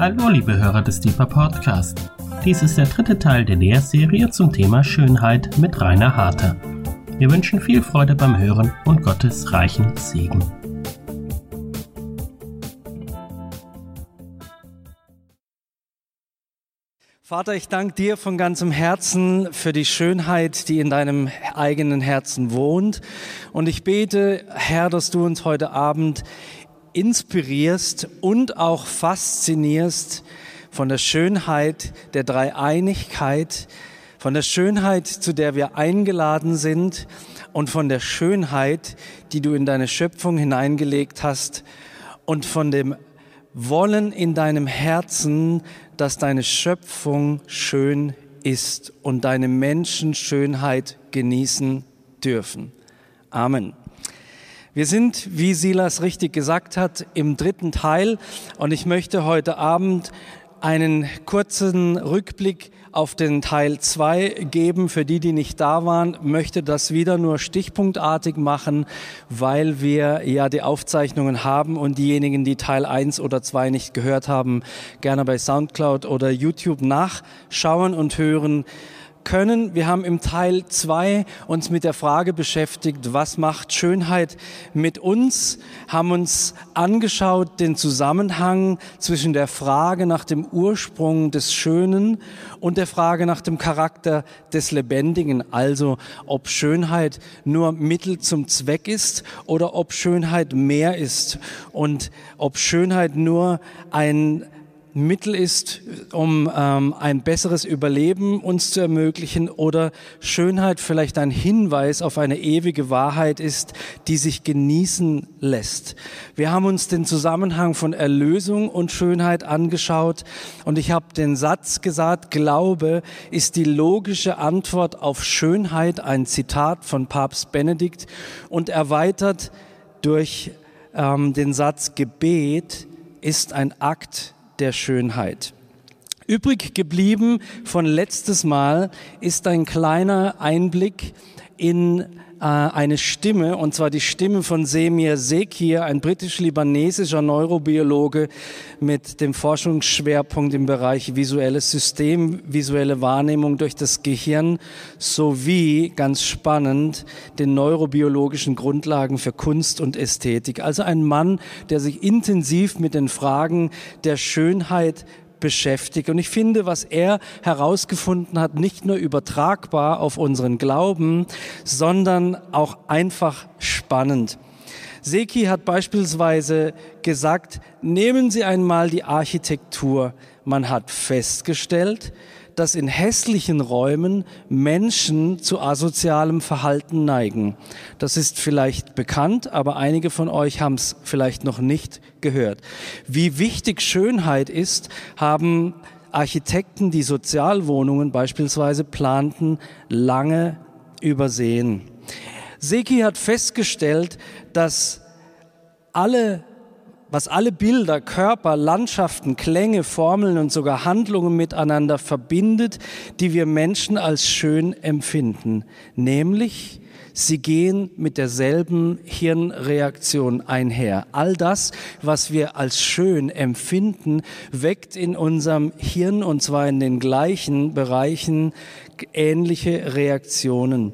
Hallo, liebe Hörer des Deeper Podcast. Dies ist der dritte Teil der Lehrserie zum Thema Schönheit mit Rainer Harter. Wir wünschen viel Freude beim Hören und Gottes reichen Segen. Vater, ich danke dir von ganzem Herzen für die Schönheit, die in deinem eigenen Herzen wohnt. Und ich bete, Herr, dass du uns heute Abend inspirierst und auch faszinierst von der Schönheit der Dreieinigkeit, von der Schönheit, zu der wir eingeladen sind und von der Schönheit, die du in deine Schöpfung hineingelegt hast und von dem Wollen in deinem Herzen, dass deine Schöpfung schön ist und deine Menschen Schönheit genießen dürfen. Amen. Wir sind, wie Silas richtig gesagt hat, im dritten Teil und ich möchte heute Abend einen kurzen Rückblick auf den Teil 2 geben. Für die, die nicht da waren, möchte das wieder nur stichpunktartig machen, weil wir ja die Aufzeichnungen haben und diejenigen, die Teil 1 oder 2 nicht gehört haben, gerne bei Soundcloud oder YouTube nachschauen und hören können. Wir haben im Teil zwei uns mit der Frage beschäftigt, was macht Schönheit mit uns, haben uns angeschaut den Zusammenhang zwischen der Frage nach dem Ursprung des Schönen und der Frage nach dem Charakter des Lebendigen, also ob Schönheit nur Mittel zum Zweck ist oder ob Schönheit mehr ist. Und ob Schönheit nur ein Mittel ist, um ähm, ein besseres Überleben uns zu ermöglichen oder Schönheit vielleicht ein Hinweis auf eine ewige Wahrheit ist, die sich genießen lässt. Wir haben uns den Zusammenhang von Erlösung und Schönheit angeschaut und ich habe den Satz gesagt, Glaube ist die logische Antwort auf Schönheit, ein Zitat von Papst Benedikt und erweitert durch ähm, den Satz Gebet ist ein Akt der Schönheit. Übrig geblieben von letztes Mal ist ein kleiner Einblick in eine Stimme, und zwar die Stimme von Semir Sekir, ein britisch-libanesischer Neurobiologe mit dem Forschungsschwerpunkt im Bereich visuelles System, visuelle Wahrnehmung durch das Gehirn sowie, ganz spannend, den neurobiologischen Grundlagen für Kunst und Ästhetik. Also ein Mann, der sich intensiv mit den Fragen der Schönheit beschäftigt. Und ich finde, was er herausgefunden hat, nicht nur übertragbar auf unseren Glauben, sondern auch einfach spannend. Seki hat beispielsweise gesagt, nehmen Sie einmal die Architektur. Man hat festgestellt, dass in hässlichen Räumen Menschen zu asozialem Verhalten neigen. Das ist vielleicht bekannt, aber einige von euch haben es vielleicht noch nicht gehört. Wie wichtig Schönheit ist, haben Architekten, die Sozialwohnungen beispielsweise planten, lange übersehen. Seki hat festgestellt, dass alle was alle Bilder, Körper, Landschaften, Klänge, Formeln und sogar Handlungen miteinander verbindet, die wir Menschen als schön empfinden. Nämlich, sie gehen mit derselben Hirnreaktion einher. All das, was wir als schön empfinden, weckt in unserem Hirn, und zwar in den gleichen Bereichen, ähnliche Reaktionen.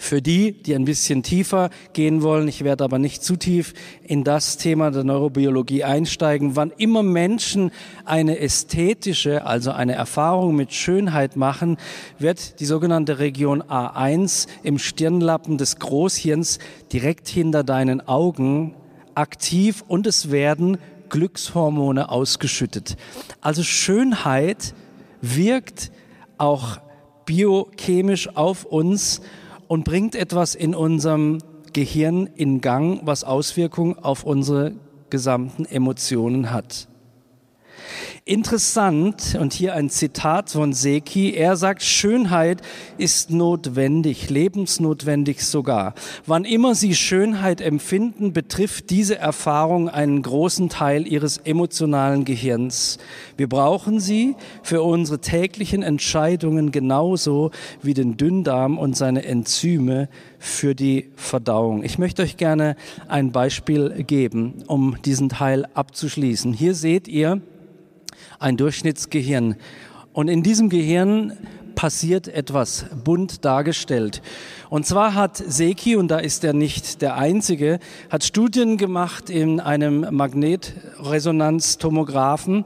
Für die, die ein bisschen tiefer gehen wollen, ich werde aber nicht zu tief in das Thema der Neurobiologie einsteigen, wann immer Menschen eine ästhetische, also eine Erfahrung mit Schönheit machen, wird die sogenannte Region A1 im Stirnlappen des Großhirns direkt hinter deinen Augen aktiv und es werden Glückshormone ausgeschüttet. Also Schönheit wirkt auch biochemisch auf uns und bringt etwas in unserem Gehirn in Gang, was Auswirkungen auf unsere gesamten Emotionen hat. Interessant, und hier ein Zitat von Seki, er sagt, Schönheit ist notwendig, lebensnotwendig sogar. Wann immer Sie Schönheit empfinden, betrifft diese Erfahrung einen großen Teil Ihres emotionalen Gehirns. Wir brauchen sie für unsere täglichen Entscheidungen genauso wie den Dünndarm und seine Enzyme für die Verdauung. Ich möchte euch gerne ein Beispiel geben, um diesen Teil abzuschließen. Hier seht ihr, ein Durchschnittsgehirn. Und in diesem Gehirn passiert etwas bunt dargestellt. Und zwar hat Seki, und da ist er nicht der Einzige, hat Studien gemacht in einem Magnetresonanztomographen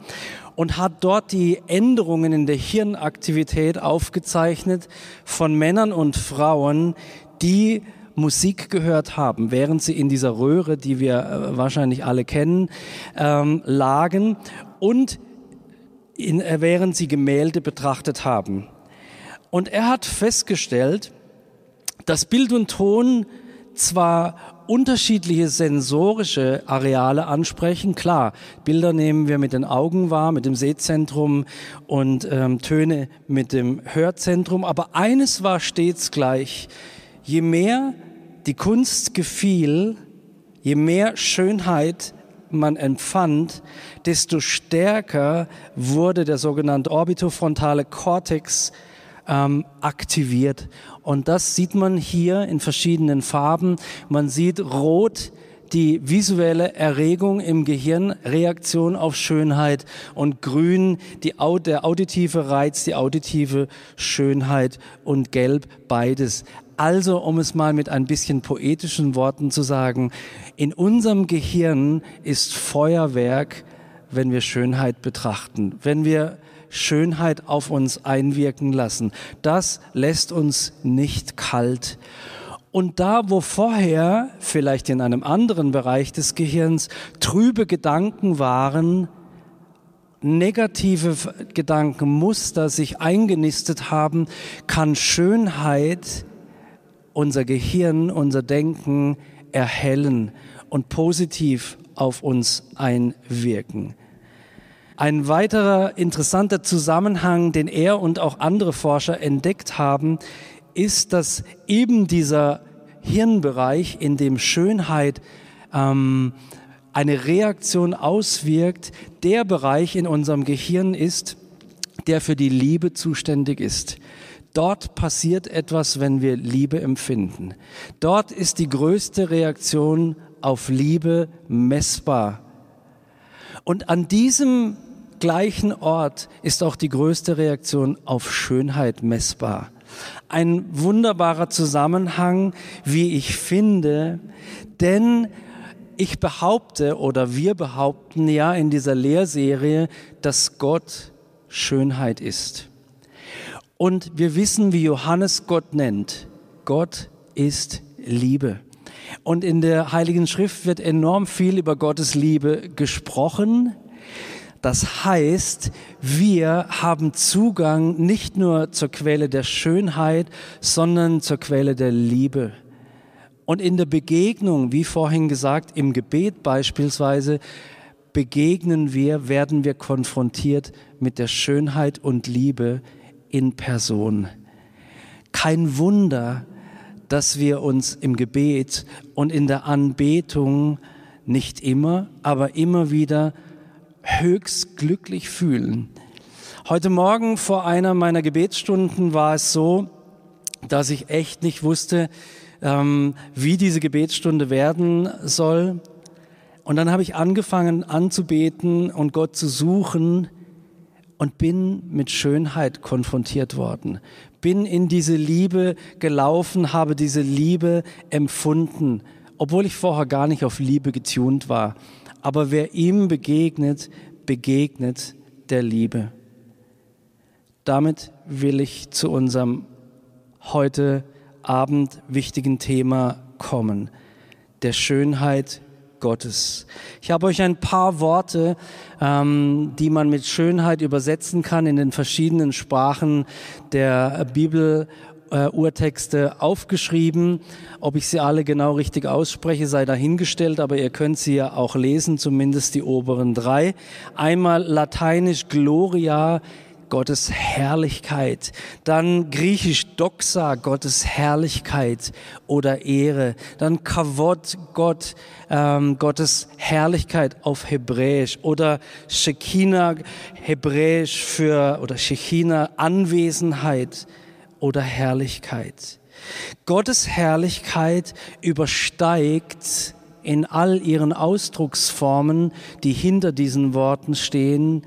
und hat dort die Änderungen in der Hirnaktivität aufgezeichnet von Männern und Frauen, die Musik gehört haben, während sie in dieser Röhre, die wir äh, wahrscheinlich alle kennen, ähm, lagen und in, äh, während sie Gemälde betrachtet haben. Und er hat festgestellt, dass Bild und Ton zwar unterschiedliche sensorische Areale ansprechen. Klar, Bilder nehmen wir mit den Augen wahr, mit dem Sehzentrum und ähm, Töne mit dem Hörzentrum. Aber eines war stets gleich. Je mehr die Kunst gefiel, je mehr Schönheit man empfand, desto stärker wurde der sogenannte orbitofrontale Kortex ähm, aktiviert. Und das sieht man hier in verschiedenen Farben. Man sieht rot die visuelle Erregung im Gehirn, Reaktion auf Schönheit und grün die, der auditive Reiz, die auditive Schönheit und gelb beides. Also, um es mal mit ein bisschen poetischen Worten zu sagen, in unserem Gehirn ist Feuerwerk, wenn wir Schönheit betrachten, wenn wir Schönheit auf uns einwirken lassen. Das lässt uns nicht kalt. Und da, wo vorher, vielleicht in einem anderen Bereich des Gehirns, trübe Gedanken waren, negative Gedankenmuster sich eingenistet haben, kann Schönheit unser Gehirn, unser Denken erhellen und positiv auf uns einwirken. Ein weiterer interessanter Zusammenhang, den er und auch andere Forscher entdeckt haben, ist, dass eben dieser Hirnbereich, in dem Schönheit ähm, eine Reaktion auswirkt, der Bereich in unserem Gehirn ist, der für die Liebe zuständig ist. Dort passiert etwas, wenn wir Liebe empfinden. Dort ist die größte Reaktion auf Liebe messbar. Und an diesem gleichen Ort ist auch die größte Reaktion auf Schönheit messbar. Ein wunderbarer Zusammenhang, wie ich finde, denn ich behaupte oder wir behaupten ja in dieser Lehrserie, dass Gott Schönheit ist. Und wir wissen, wie Johannes Gott nennt. Gott ist Liebe. Und in der Heiligen Schrift wird enorm viel über Gottes Liebe gesprochen. Das heißt, wir haben Zugang nicht nur zur Quelle der Schönheit, sondern zur Quelle der Liebe. Und in der Begegnung, wie vorhin gesagt, im Gebet beispielsweise, begegnen wir, werden wir konfrontiert mit der Schönheit und Liebe in Person. Kein Wunder, dass wir uns im Gebet und in der Anbetung nicht immer, aber immer wieder höchst glücklich fühlen. Heute Morgen vor einer meiner Gebetsstunden war es so, dass ich echt nicht wusste, ähm, wie diese Gebetsstunde werden soll. Und dann habe ich angefangen anzubeten und Gott zu suchen und bin mit Schönheit konfrontiert worden. Bin in diese Liebe gelaufen, habe diese Liebe empfunden, obwohl ich vorher gar nicht auf Liebe getunt war. Aber wer ihm begegnet, begegnet der Liebe. Damit will ich zu unserem heute Abend wichtigen Thema kommen, der Schönheit Gottes. Ich habe euch ein paar Worte, ähm, die man mit Schönheit übersetzen kann in den verschiedenen Sprachen der Bibel Urtexte aufgeschrieben. Ob ich sie alle genau richtig ausspreche, sei dahingestellt, aber ihr könnt sie ja auch lesen, zumindest die oberen drei. Einmal lateinisch Gloria, Gottes Herrlichkeit. Dann griechisch Doxa, Gottes Herrlichkeit oder Ehre. Dann Kavod, Gott, ähm, Gottes Herrlichkeit auf Hebräisch. Oder Shekinah, Hebräisch für, oder Shekinah, Anwesenheit oder Herrlichkeit. Gottes Herrlichkeit übersteigt in all ihren Ausdrucksformen, die hinter diesen Worten stehen,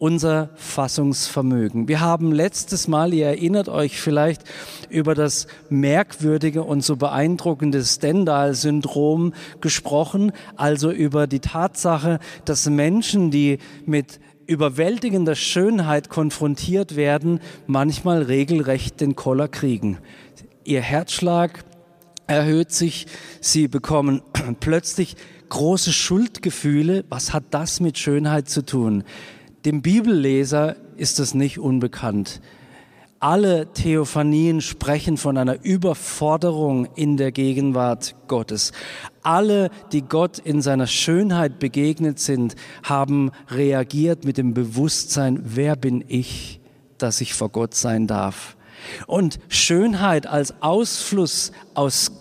unser Fassungsvermögen. Wir haben letztes Mal, ihr erinnert euch vielleicht, über das merkwürdige und so beeindruckende Stendhal-Syndrom gesprochen, also über die Tatsache, dass Menschen, die mit überwältigender Schönheit konfrontiert werden, manchmal regelrecht den Koller kriegen. Ihr Herzschlag erhöht sich, sie bekommen plötzlich große Schuldgefühle. Was hat das mit Schönheit zu tun? Dem Bibelleser ist es nicht unbekannt. Alle Theophanien sprechen von einer Überforderung in der Gegenwart Gottes. Alle, die Gott in seiner Schönheit begegnet sind, haben reagiert mit dem Bewusstsein, wer bin ich, dass ich vor Gott sein darf. Und Schönheit als Ausfluss aus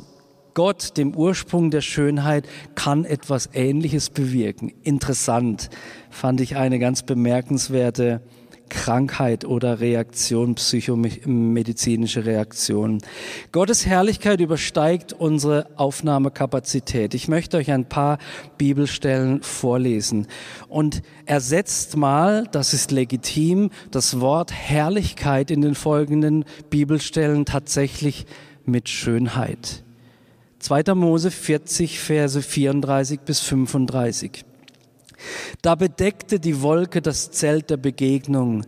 Gott, dem Ursprung der Schönheit, kann etwas Ähnliches bewirken. Interessant fand ich eine ganz bemerkenswerte Krankheit oder Reaktion, psychomedizinische Reaktion. Gottes Herrlichkeit übersteigt unsere Aufnahmekapazität. Ich möchte euch ein paar Bibelstellen vorlesen und ersetzt mal, das ist legitim, das Wort Herrlichkeit in den folgenden Bibelstellen tatsächlich mit Schönheit. 2. Mose 40, Verse 34 bis 35. Da bedeckte die Wolke das Zelt der Begegnung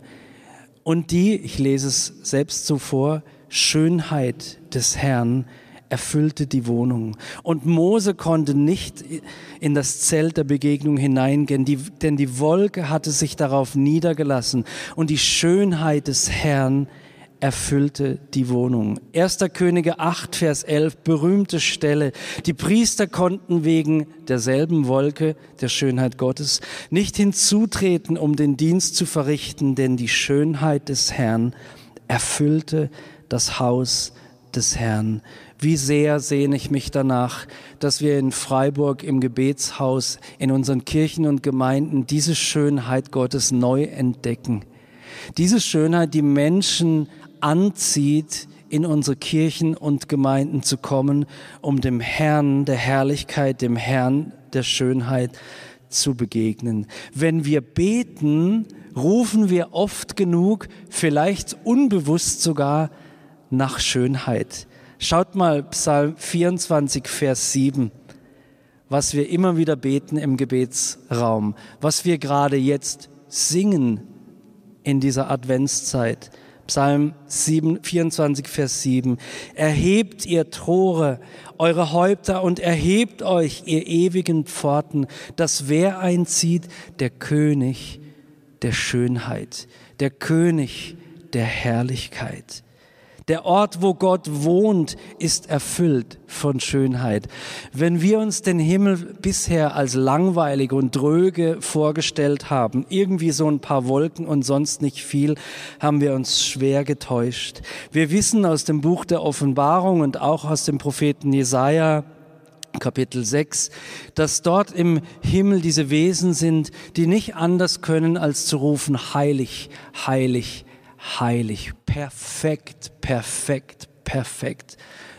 und die, ich lese es selbst so vor, Schönheit des Herrn erfüllte die Wohnung. Und Mose konnte nicht in das Zelt der Begegnung hineingehen, die, denn die Wolke hatte sich darauf niedergelassen und die Schönheit des Herrn erfüllte die Wohnung. 1. Könige 8, Vers 11, berühmte Stelle. Die Priester konnten wegen derselben Wolke der Schönheit Gottes nicht hinzutreten, um den Dienst zu verrichten, denn die Schönheit des Herrn erfüllte das Haus des Herrn. Wie sehr sehne ich mich danach, dass wir in Freiburg im Gebetshaus, in unseren Kirchen und Gemeinden diese Schönheit Gottes neu entdecken. Diese Schönheit, die Menschen anzieht, in unsere Kirchen und Gemeinden zu kommen, um dem Herrn der Herrlichkeit, dem Herrn der Schönheit zu begegnen. Wenn wir beten, rufen wir oft genug, vielleicht unbewusst sogar, nach Schönheit. Schaut mal Psalm 24, Vers 7, was wir immer wieder beten im Gebetsraum, was wir gerade jetzt singen in dieser Adventszeit. Psalm 7, 24, Vers 7. Erhebt ihr Tore, eure Häupter und erhebt euch, ihr ewigen Pforten, dass wer einzieht? Der König der Schönheit, der König der Herrlichkeit. Der Ort, wo Gott wohnt, ist erfüllt von Schönheit. Wenn wir uns den Himmel bisher als langweilig und dröge vorgestellt haben, irgendwie so ein paar Wolken und sonst nicht viel, haben wir uns schwer getäuscht. Wir wissen aus dem Buch der Offenbarung und auch aus dem Propheten Jesaja, Kapitel 6, dass dort im Himmel diese Wesen sind, die nicht anders können, als zu rufen, heilig, heilig, heilig, perfekt, perfekt, perfekt.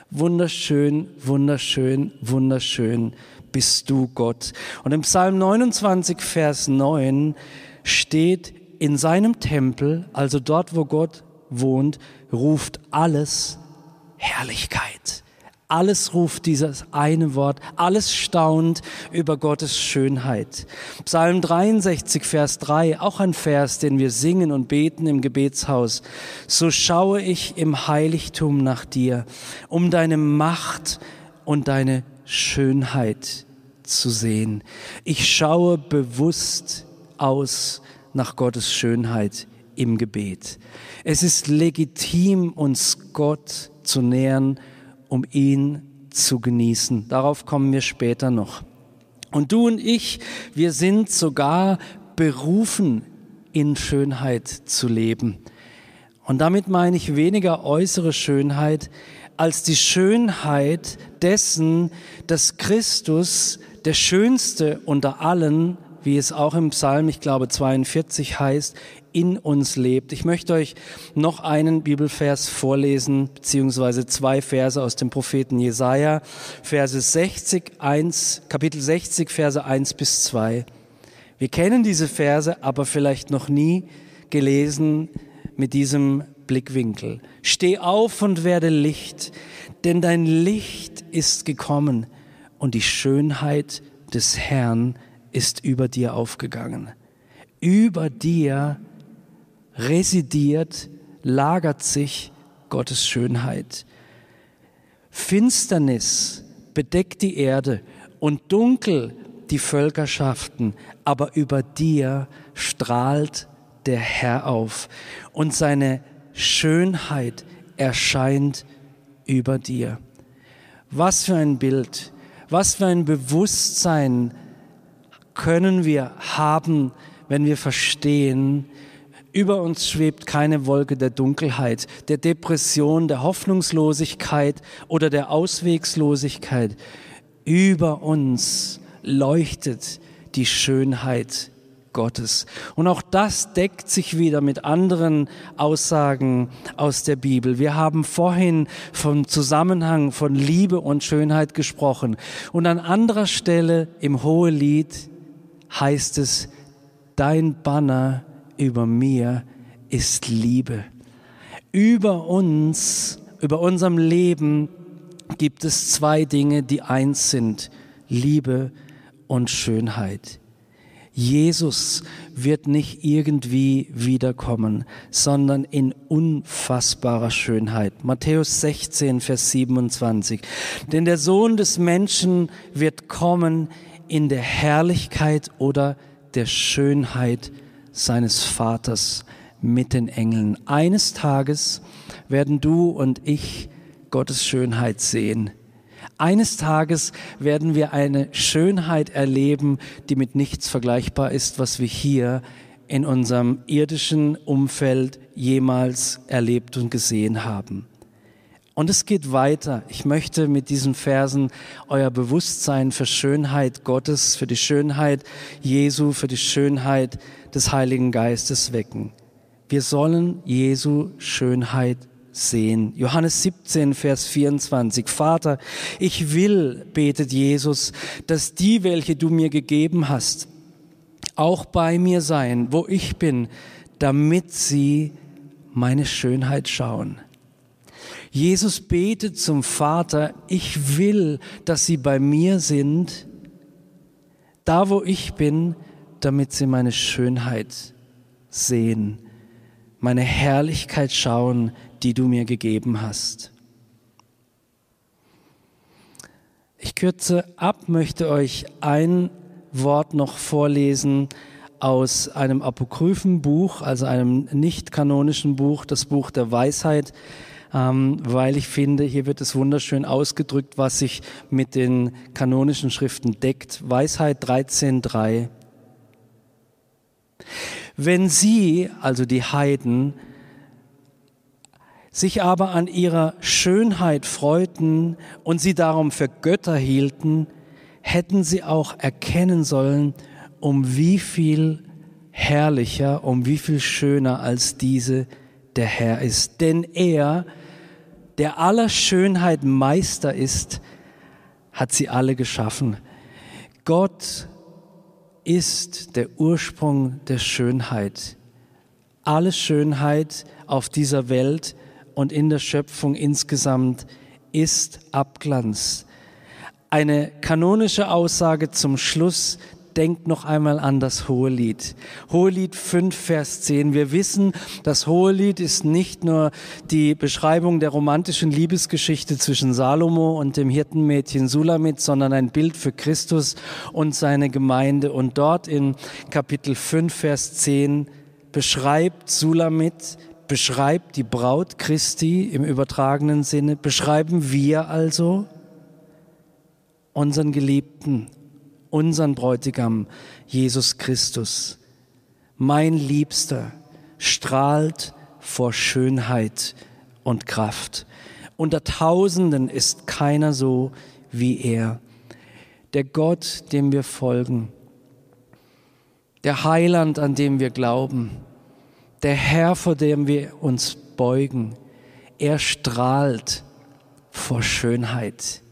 Wunderschön, wunderschön, wunderschön bist du Gott. Und im Psalm 29, Vers 9 steht, in seinem Tempel, also dort, wo Gott wohnt, ruft alles Herrlichkeit. Alles ruft dieses eine Wort, alles staunt über Gottes Schönheit. Psalm 63, Vers 3, auch ein Vers, den wir singen und beten im Gebetshaus. So schaue ich im Heiligtum nach dir, um deine Macht und deine Schönheit zu sehen. Ich schaue bewusst aus nach Gottes Schönheit im Gebet. Es ist legitim, uns Gott zu nähern um ihn zu genießen. Darauf kommen wir später noch. Und du und ich, wir sind sogar berufen, in Schönheit zu leben. Und damit meine ich weniger äußere Schönheit als die Schönheit dessen, dass Christus, der Schönste unter allen, wie es auch im Psalm, ich glaube 42 heißt, in uns lebt. Ich möchte euch noch einen Bibelvers vorlesen, beziehungsweise zwei Verse aus dem Propheten Jesaja, Verse 60, 1, Kapitel 60, Verse 1 bis 2. Wir kennen diese Verse, aber vielleicht noch nie gelesen mit diesem Blickwinkel. Steh auf und werde Licht, denn dein Licht ist gekommen und die Schönheit des Herrn ist über dir aufgegangen. Über dir residiert, lagert sich Gottes Schönheit. Finsternis bedeckt die Erde und dunkel die Völkerschaften, aber über dir strahlt der Herr auf und seine Schönheit erscheint über dir. Was für ein Bild, was für ein Bewusstsein können wir haben, wenn wir verstehen, über uns schwebt keine Wolke der Dunkelheit, der Depression, der Hoffnungslosigkeit oder der Auswegslosigkeit. Über uns leuchtet die Schönheit Gottes. Und auch das deckt sich wieder mit anderen Aussagen aus der Bibel. Wir haben vorhin vom Zusammenhang von Liebe und Schönheit gesprochen. Und an anderer Stelle im Hohelied heißt es, dein Banner über mir ist Liebe. Über uns, über unserem Leben gibt es zwei Dinge, die eins sind. Liebe und Schönheit. Jesus wird nicht irgendwie wiederkommen, sondern in unfassbarer Schönheit. Matthäus 16, Vers 27. Denn der Sohn des Menschen wird kommen in der Herrlichkeit oder der Schönheit seines Vaters mit den Engeln. Eines Tages werden du und ich Gottes Schönheit sehen. Eines Tages werden wir eine Schönheit erleben, die mit nichts vergleichbar ist, was wir hier in unserem irdischen Umfeld jemals erlebt und gesehen haben. Und es geht weiter. Ich möchte mit diesen Versen euer Bewusstsein für Schönheit Gottes, für die Schönheit Jesu, für die Schönheit des Heiligen Geistes wecken. Wir sollen Jesu Schönheit sehen. Johannes 17, Vers 24. Vater, ich will, betet Jesus, dass die, welche du mir gegeben hast, auch bei mir sein, wo ich bin, damit sie meine Schönheit schauen. Jesus betet zum Vater, ich will, dass sie bei mir sind, da wo ich bin, damit sie meine Schönheit sehen, meine Herrlichkeit schauen, die du mir gegeben hast. Ich kürze ab, möchte euch ein Wort noch vorlesen aus einem apokryphen Buch, also einem nicht kanonischen Buch, das Buch der Weisheit ähm, weil ich finde, hier wird es wunderschön ausgedrückt, was sich mit den kanonischen Schriften deckt. Weisheit 13.3. Wenn sie, also die Heiden, sich aber an ihrer Schönheit freuten und sie darum für Götter hielten, hätten sie auch erkennen sollen, um wie viel herrlicher, um wie viel schöner als diese der Herr ist. Denn er, der aller Schönheit Meister ist, hat sie alle geschaffen. Gott ist der Ursprung der Schönheit. Alle Schönheit auf dieser Welt und in der Schöpfung insgesamt ist Abglanz. Eine kanonische Aussage zum Schluss, denkt noch einmal an das Hohelied. Hohelied 5, Vers 10. Wir wissen, das Hohelied ist nicht nur die Beschreibung der romantischen Liebesgeschichte zwischen Salomo und dem Hirtenmädchen Sulamit, sondern ein Bild für Christus und seine Gemeinde. Und dort in Kapitel 5, Vers 10 beschreibt Sulamit, beschreibt die Braut Christi im übertragenen Sinne, beschreiben wir also unseren Geliebten, unseren Bräutigam Jesus Christus. Mein Liebster strahlt vor Schönheit und Kraft. Unter Tausenden ist keiner so wie er. Der Gott, dem wir folgen, der Heiland, an dem wir glauben, der Herr, vor dem wir uns beugen, er strahlt vor Schönheit.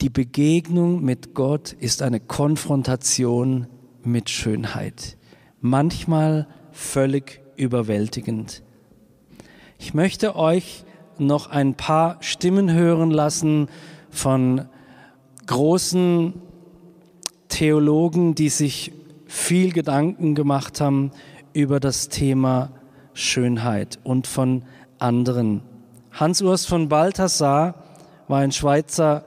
Die Begegnung mit Gott ist eine Konfrontation mit Schönheit. Manchmal völlig überwältigend. Ich möchte euch noch ein paar Stimmen hören lassen von großen Theologen, die sich viel Gedanken gemacht haben über das Thema Schönheit und von anderen. Hans-Urs von Balthasar war ein Schweizer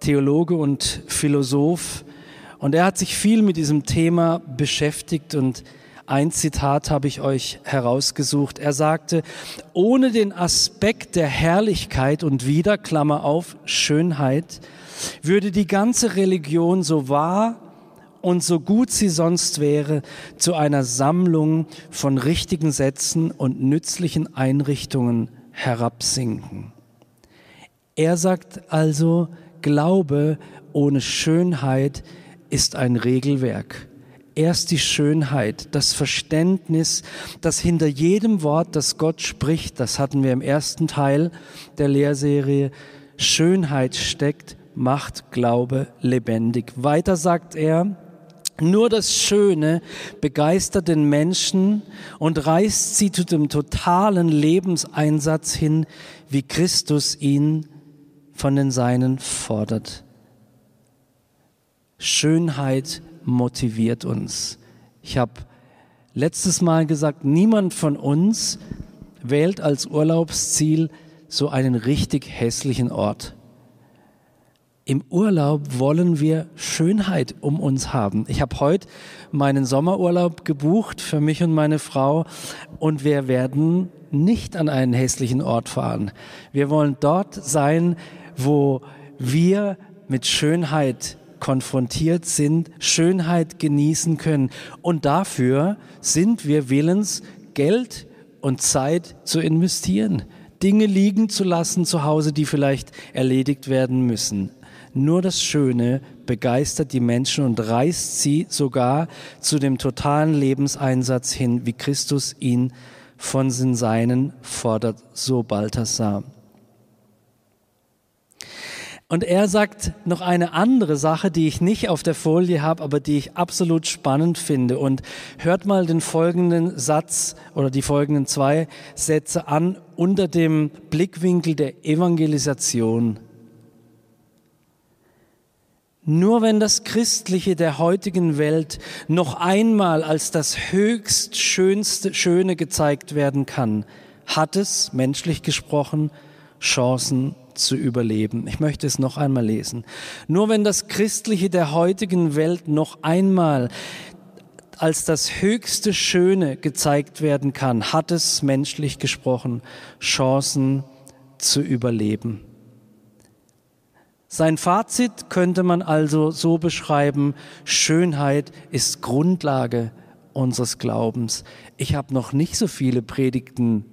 Theologe und Philosoph und er hat sich viel mit diesem Thema beschäftigt und ein Zitat habe ich euch herausgesucht. Er sagte, ohne den Aspekt der Herrlichkeit und wieder, Klammer auf, Schönheit, würde die ganze Religion so wahr und so gut sie sonst wäre, zu einer Sammlung von richtigen Sätzen und nützlichen Einrichtungen herabsinken. Er sagt also, Glaube ohne Schönheit ist ein Regelwerk. Erst die Schönheit, das Verständnis, dass hinter jedem Wort, das Gott spricht, das hatten wir im ersten Teil der Lehrserie, Schönheit steckt, macht Glaube lebendig. Weiter sagt er, nur das Schöne begeistert den Menschen und reißt sie zu dem totalen Lebenseinsatz hin, wie Christus ihn von den Seinen fordert. Schönheit motiviert uns. Ich habe letztes Mal gesagt, niemand von uns wählt als Urlaubsziel so einen richtig hässlichen Ort. Im Urlaub wollen wir Schönheit um uns haben. Ich habe heute meinen Sommerurlaub gebucht für mich und meine Frau und wir werden nicht an einen hässlichen Ort fahren. Wir wollen dort sein, wo wir mit Schönheit konfrontiert sind, Schönheit genießen können. Und dafür sind wir willens, Geld und Zeit zu investieren. Dinge liegen zu lassen zu Hause, die vielleicht erledigt werden müssen. Nur das Schöne begeistert die Menschen und reißt sie sogar zu dem totalen Lebenseinsatz hin, wie Christus ihn von Seinen fordert, so Balthasar. Und er sagt noch eine andere Sache, die ich nicht auf der Folie habe, aber die ich absolut spannend finde. Und hört mal den folgenden Satz oder die folgenden zwei Sätze an unter dem Blickwinkel der Evangelisation. Nur wenn das Christliche der heutigen Welt noch einmal als das höchst schönste Schöne gezeigt werden kann, hat es, menschlich gesprochen, Chancen zu überleben. Ich möchte es noch einmal lesen. Nur wenn das Christliche der heutigen Welt noch einmal als das höchste Schöne gezeigt werden kann, hat es menschlich gesprochen Chancen zu überleben. Sein Fazit könnte man also so beschreiben, Schönheit ist Grundlage unseres Glaubens. Ich habe noch nicht so viele Predigten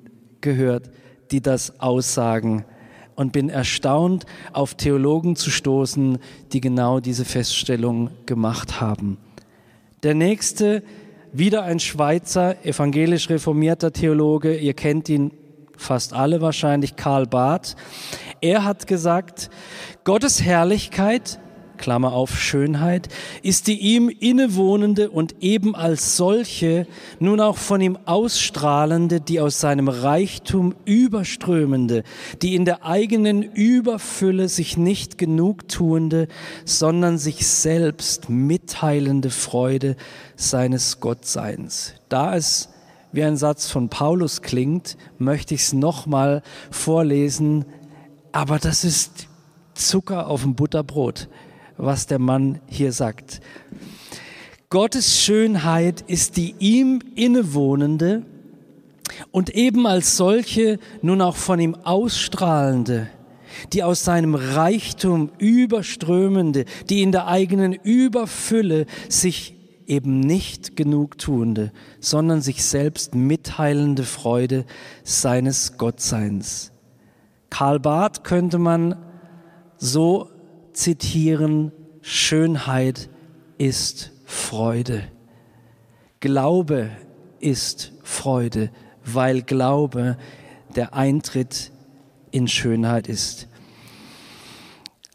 gehört, die das aussagen und bin erstaunt, auf Theologen zu stoßen, die genau diese Feststellung gemacht haben. Der nächste, wieder ein Schweizer, evangelisch reformierter Theologe, ihr kennt ihn fast alle wahrscheinlich, Karl Barth. Er hat gesagt, Gottes Herrlichkeit Klammer auf Schönheit, ist die ihm innewohnende und eben als solche nun auch von ihm ausstrahlende, die aus seinem Reichtum überströmende, die in der eigenen Überfülle sich nicht genug tuende, sondern sich selbst mitteilende Freude seines Gottseins. Da es wie ein Satz von Paulus klingt, möchte ich es nochmal vorlesen, aber das ist Zucker auf dem Butterbrot was der Mann hier sagt. Gottes Schönheit ist die ihm innewohnende und eben als solche nun auch von ihm ausstrahlende, die aus seinem Reichtum überströmende, die in der eigenen Überfülle sich eben nicht genug tuende, sondern sich selbst mitteilende Freude seines Gottseins. Karl Barth könnte man so zitieren, Schönheit ist Freude. Glaube ist Freude, weil Glaube der Eintritt in Schönheit ist.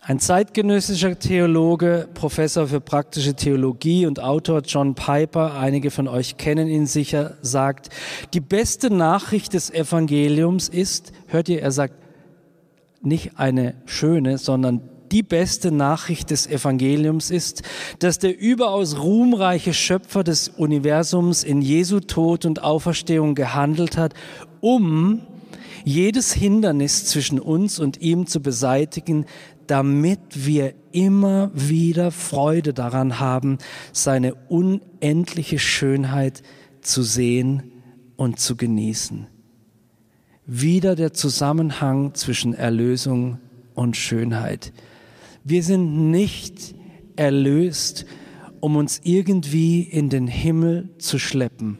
Ein zeitgenössischer Theologe, Professor für praktische Theologie und Autor John Piper, einige von euch kennen ihn sicher, sagt, die beste Nachricht des Evangeliums ist, hört ihr, er sagt, nicht eine schöne, sondern die beste Nachricht des Evangeliums ist, dass der überaus ruhmreiche Schöpfer des Universums in Jesu Tod und Auferstehung gehandelt hat, um jedes Hindernis zwischen uns und ihm zu beseitigen, damit wir immer wieder Freude daran haben, seine unendliche Schönheit zu sehen und zu genießen. Wieder der Zusammenhang zwischen Erlösung und Schönheit. Wir sind nicht erlöst, um uns irgendwie in den Himmel zu schleppen.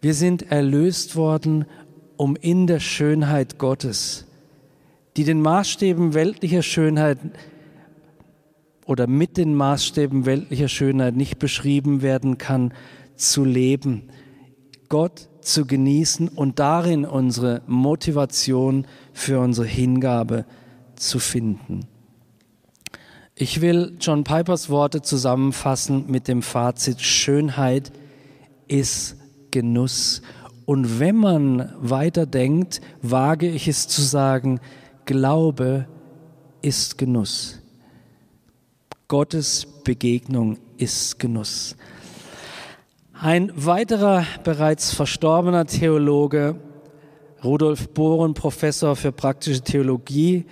Wir sind erlöst worden, um in der Schönheit Gottes die den Maßstäben weltlicher Schönheit oder mit den Maßstäben weltlicher Schönheit nicht beschrieben werden kann, zu leben, Gott zu genießen und darin unsere Motivation für unsere Hingabe zu finden. Ich will John Pipers Worte zusammenfassen mit dem Fazit, Schönheit ist Genuss. Und wenn man weiterdenkt, wage ich es zu sagen, Glaube ist Genuss. Gottes Begegnung ist Genuss. Ein weiterer bereits verstorbener Theologe, Rudolf Bohren, Professor für praktische Theologie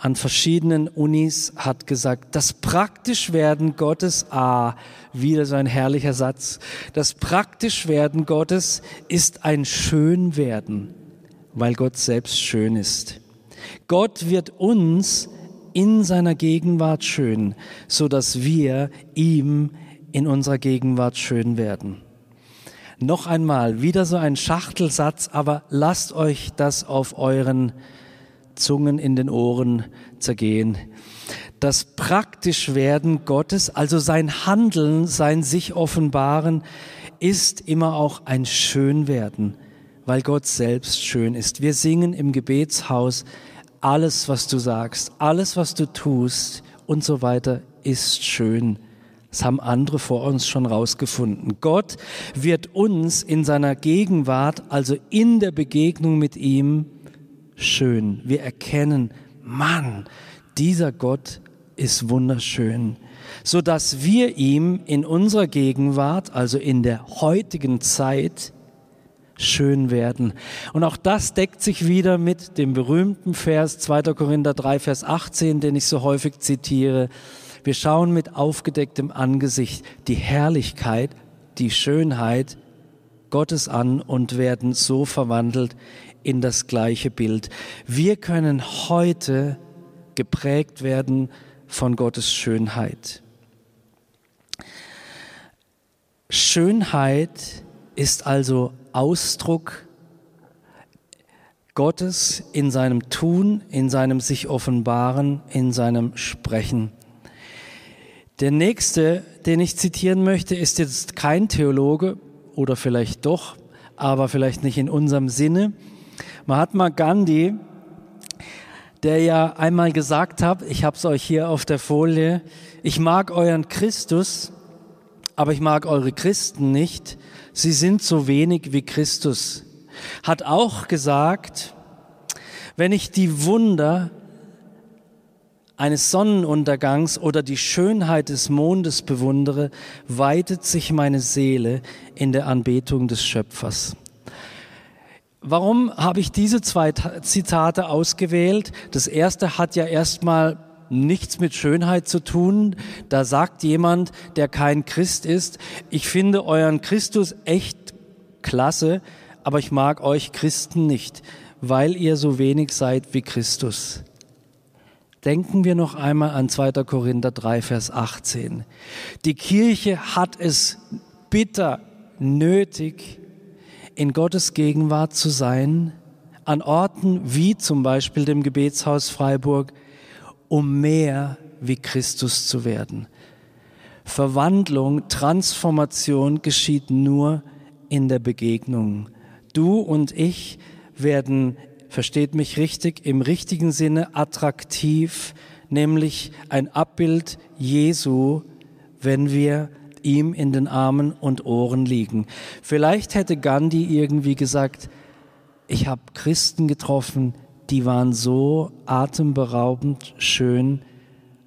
an verschiedenen Unis, hat gesagt, das Praktischwerden Gottes, ah, wieder so ein herrlicher Satz, das Praktischwerden Gottes ist ein Schönwerden, weil Gott selbst schön ist. Gott wird uns in seiner Gegenwart schön, so dass wir ihm in unserer Gegenwart schön werden. Noch einmal, wieder so ein Schachtelsatz, aber lasst euch das auf euren Zungen in den Ohren zergehen. Das praktisch werden Gottes, also sein Handeln, sein sich offenbaren, ist immer auch ein Schönwerden, weil Gott selbst schön ist. Wir singen im Gebetshaus, alles, was du sagst, alles, was du tust und so weiter, ist schön. Das haben andere vor uns schon rausgefunden. Gott wird uns in seiner Gegenwart, also in der Begegnung mit ihm, schön. Wir erkennen, Mann, dieser Gott ist wunderschön, so dass wir ihm in unserer Gegenwart, also in der heutigen Zeit, schön werden. Und auch das deckt sich wieder mit dem berühmten Vers 2. Korinther 3, Vers 18, den ich so häufig zitiere. Wir schauen mit aufgedecktem Angesicht die Herrlichkeit, die Schönheit Gottes an und werden so verwandelt in das gleiche Bild. Wir können heute geprägt werden von Gottes Schönheit. Schönheit ist also Ausdruck Gottes in seinem Tun, in seinem sich offenbaren, in seinem Sprechen. Der nächste, den ich zitieren möchte, ist jetzt kein Theologe oder vielleicht doch, aber vielleicht nicht in unserem Sinne. Mahatma Gandhi, der ja einmal gesagt hat, ich habe es euch hier auf der Folie, ich mag euren Christus, aber ich mag eure Christen nicht sie sind so wenig wie Christus. Hat auch gesagt, wenn ich die Wunder eines Sonnenuntergangs oder die Schönheit des Mondes bewundere, weitet sich meine Seele in der Anbetung des Schöpfers. Warum habe ich diese zwei Zitate ausgewählt? Das erste hat ja erstmal nichts mit Schönheit zu tun. Da sagt jemand, der kein Christ ist, ich finde euren Christus echt klasse, aber ich mag euch Christen nicht, weil ihr so wenig seid wie Christus. Denken wir noch einmal an 2. Korinther 3, Vers 18. Die Kirche hat es bitter nötig, in Gottes Gegenwart zu sein, an Orten wie zum Beispiel dem Gebetshaus Freiburg, um mehr wie Christus zu werden. Verwandlung, Transformation geschieht nur in der Begegnung. Du und ich werden, versteht mich richtig, im richtigen Sinne attraktiv nämlich ein Abbild Jesu, wenn wir ihm in den Armen und Ohren liegen. Vielleicht hätte Gandhi irgendwie gesagt, ich habe Christen getroffen, die waren so atemberaubend schön,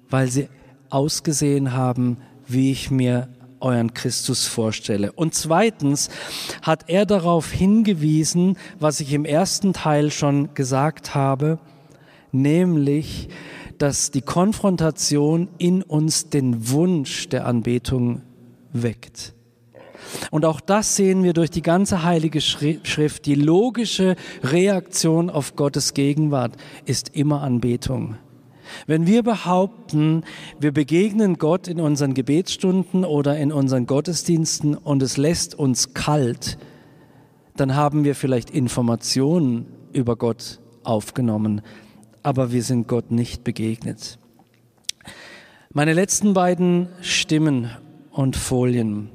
weil sie ausgesehen haben, wie ich mir euren Christus vorstelle. Und zweitens hat er darauf hingewiesen, was ich im ersten Teil schon gesagt habe, nämlich, dass die Konfrontation in uns den Wunsch der Anbetung weckt. Und auch das sehen wir durch die ganze heilige Schrift. Die logische Reaktion auf Gottes Gegenwart ist immer Anbetung. Wenn wir behaupten, wir begegnen Gott in unseren Gebetsstunden oder in unseren Gottesdiensten und es lässt uns kalt, dann haben wir vielleicht Informationen über Gott aufgenommen, aber wir sind Gott nicht begegnet. Meine letzten beiden Stimmen und Folien.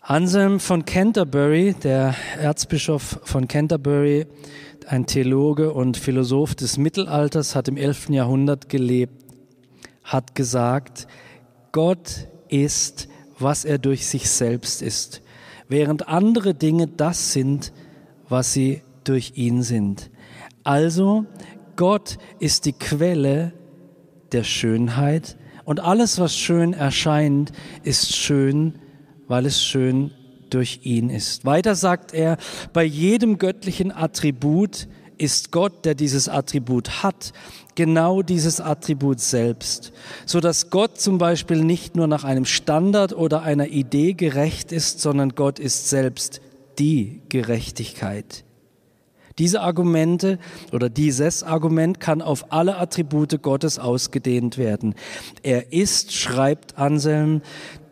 Anselm von Canterbury, der Erzbischof von Canterbury, ein Theologe und Philosoph des Mittelalters, hat im 11. Jahrhundert gelebt, hat gesagt, Gott ist, was er durch sich selbst ist, während andere Dinge das sind, was sie durch ihn sind. Also, Gott ist die Quelle der Schönheit und alles, was schön erscheint, ist schön, weil es schön durch ihn ist. Weiter sagt er, bei jedem göttlichen Attribut ist Gott, der dieses Attribut hat, genau dieses Attribut selbst, so dass Gott zum Beispiel nicht nur nach einem Standard oder einer Idee gerecht ist, sondern Gott ist selbst die Gerechtigkeit. Diese Argumente oder dieses Argument kann auf alle Attribute Gottes ausgedehnt werden. Er ist, schreibt Anselm,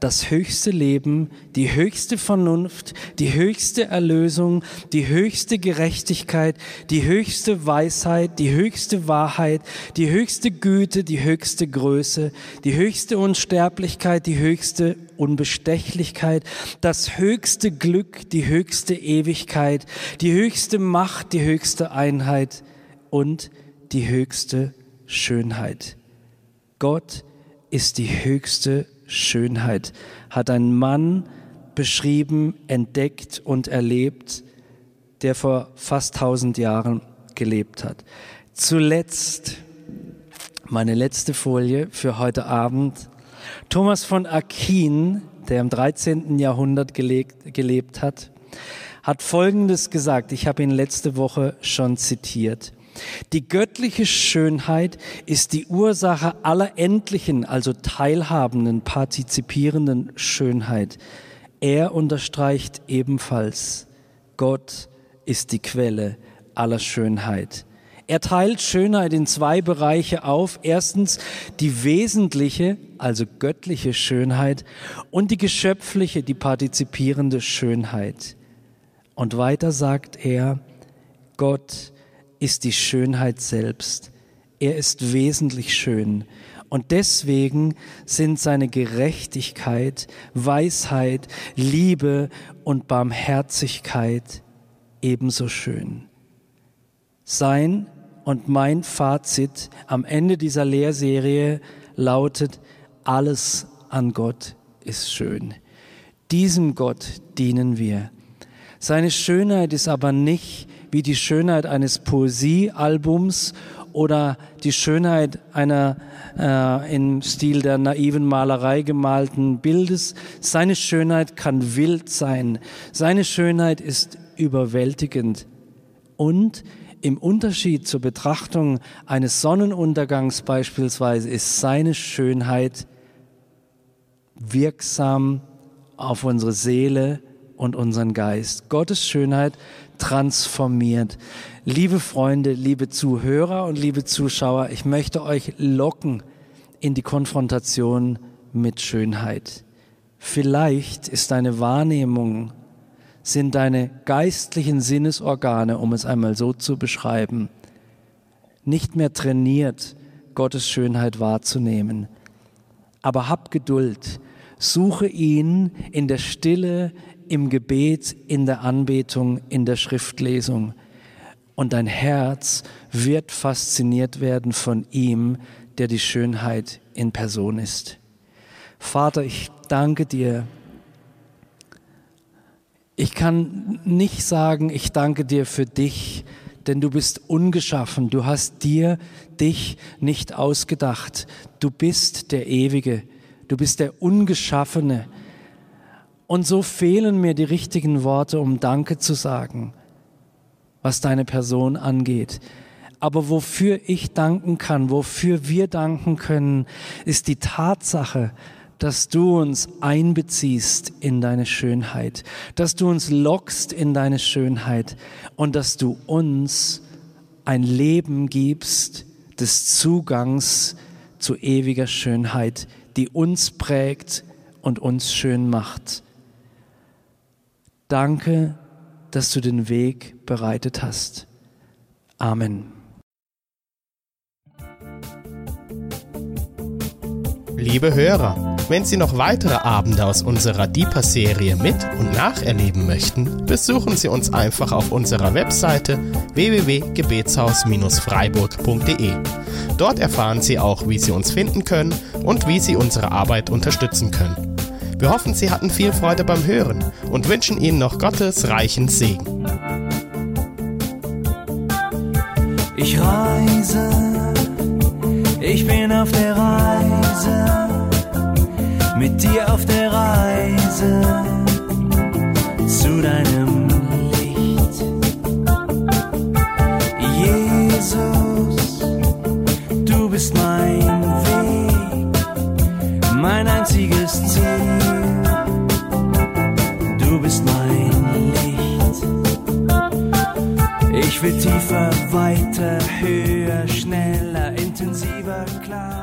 das höchste Leben, die höchste Vernunft, die höchste Erlösung, die höchste Gerechtigkeit, die höchste Weisheit, die höchste Wahrheit, die höchste Güte, die höchste Größe, die höchste Unsterblichkeit, die höchste Unbestechlichkeit, das höchste Glück, die höchste Ewigkeit, die höchste Macht, die höchste Einheit und die höchste Schönheit. Gott ist die höchste Schönheit hat ein Mann beschrieben, entdeckt und erlebt, der vor fast tausend Jahren gelebt hat. Zuletzt, meine letzte Folie für heute Abend, Thomas von Aquin, der im 13. Jahrhundert gelebt, gelebt hat, hat Folgendes gesagt, ich habe ihn letzte Woche schon zitiert. Die göttliche Schönheit ist die Ursache aller endlichen, also teilhabenden, partizipierenden Schönheit. Er unterstreicht ebenfalls, Gott ist die Quelle aller Schönheit. Er teilt Schönheit in zwei Bereiche auf. Erstens die wesentliche, also göttliche Schönheit und die geschöpfliche, die partizipierende Schönheit. Und weiter sagt er, Gott ist die Schönheit selbst. Er ist wesentlich schön. Und deswegen sind seine Gerechtigkeit, Weisheit, Liebe und Barmherzigkeit ebenso schön. Sein und mein Fazit am Ende dieser Lehrserie lautet, alles an Gott ist schön. Diesem Gott dienen wir. Seine Schönheit ist aber nicht wie die Schönheit eines Poesiealbums oder die Schönheit einer äh, im Stil der naiven Malerei gemalten Bildes. Seine Schönheit kann wild sein. Seine Schönheit ist überwältigend. Und im Unterschied zur Betrachtung eines Sonnenuntergangs beispielsweise ist seine Schönheit wirksam auf unsere Seele und unseren Geist. Gottes Schönheit transformiert. Liebe Freunde, liebe Zuhörer und liebe Zuschauer, ich möchte euch locken in die Konfrontation mit Schönheit. Vielleicht ist deine Wahrnehmung, sind deine geistlichen Sinnesorgane, um es einmal so zu beschreiben, nicht mehr trainiert, Gottes Schönheit wahrzunehmen. Aber hab Geduld, suche ihn in der Stille, im Gebet, in der Anbetung, in der Schriftlesung. und dein Herz wird fasziniert werden von ihm, der die Schönheit in Person ist. Vater, ich danke dir. Ich kann nicht sagen, ich danke dir für dich, denn du bist ungeschaffen, du hast dir dich nicht ausgedacht. Du bist der Ewige, du bist der Ungeschaffene. Und so fehlen mir die richtigen Worte, um Danke zu sagen, was deine Person angeht. Aber wofür ich danken kann, wofür wir danken können, ist die Tatsache, dass du uns einbeziehst in deine Schönheit, dass du uns lockst in deine Schönheit und dass du uns ein Leben gibst des Zugangs zu ewiger Schönheit, die uns prägt und uns schön macht. Danke, dass du den Weg bereitet hast. Amen. Liebe Hörer, wenn Sie noch weitere Abende aus unserer Deeper-Serie mit und nacherleben möchten, besuchen Sie uns einfach auf unserer Webseite www.gebetshaus-freiburg.de. Dort erfahren Sie auch, wie Sie uns finden können und wie Sie unsere Arbeit unterstützen können. Wir hoffen, Sie hatten viel Freude beim Hören und wünschen Ihnen noch Gottes reichen Segen. Ich reise, ich bin auf der Reise mit dir auf der Reise Ich will tiefer, weiter, höher, schneller, intensiver, klarer.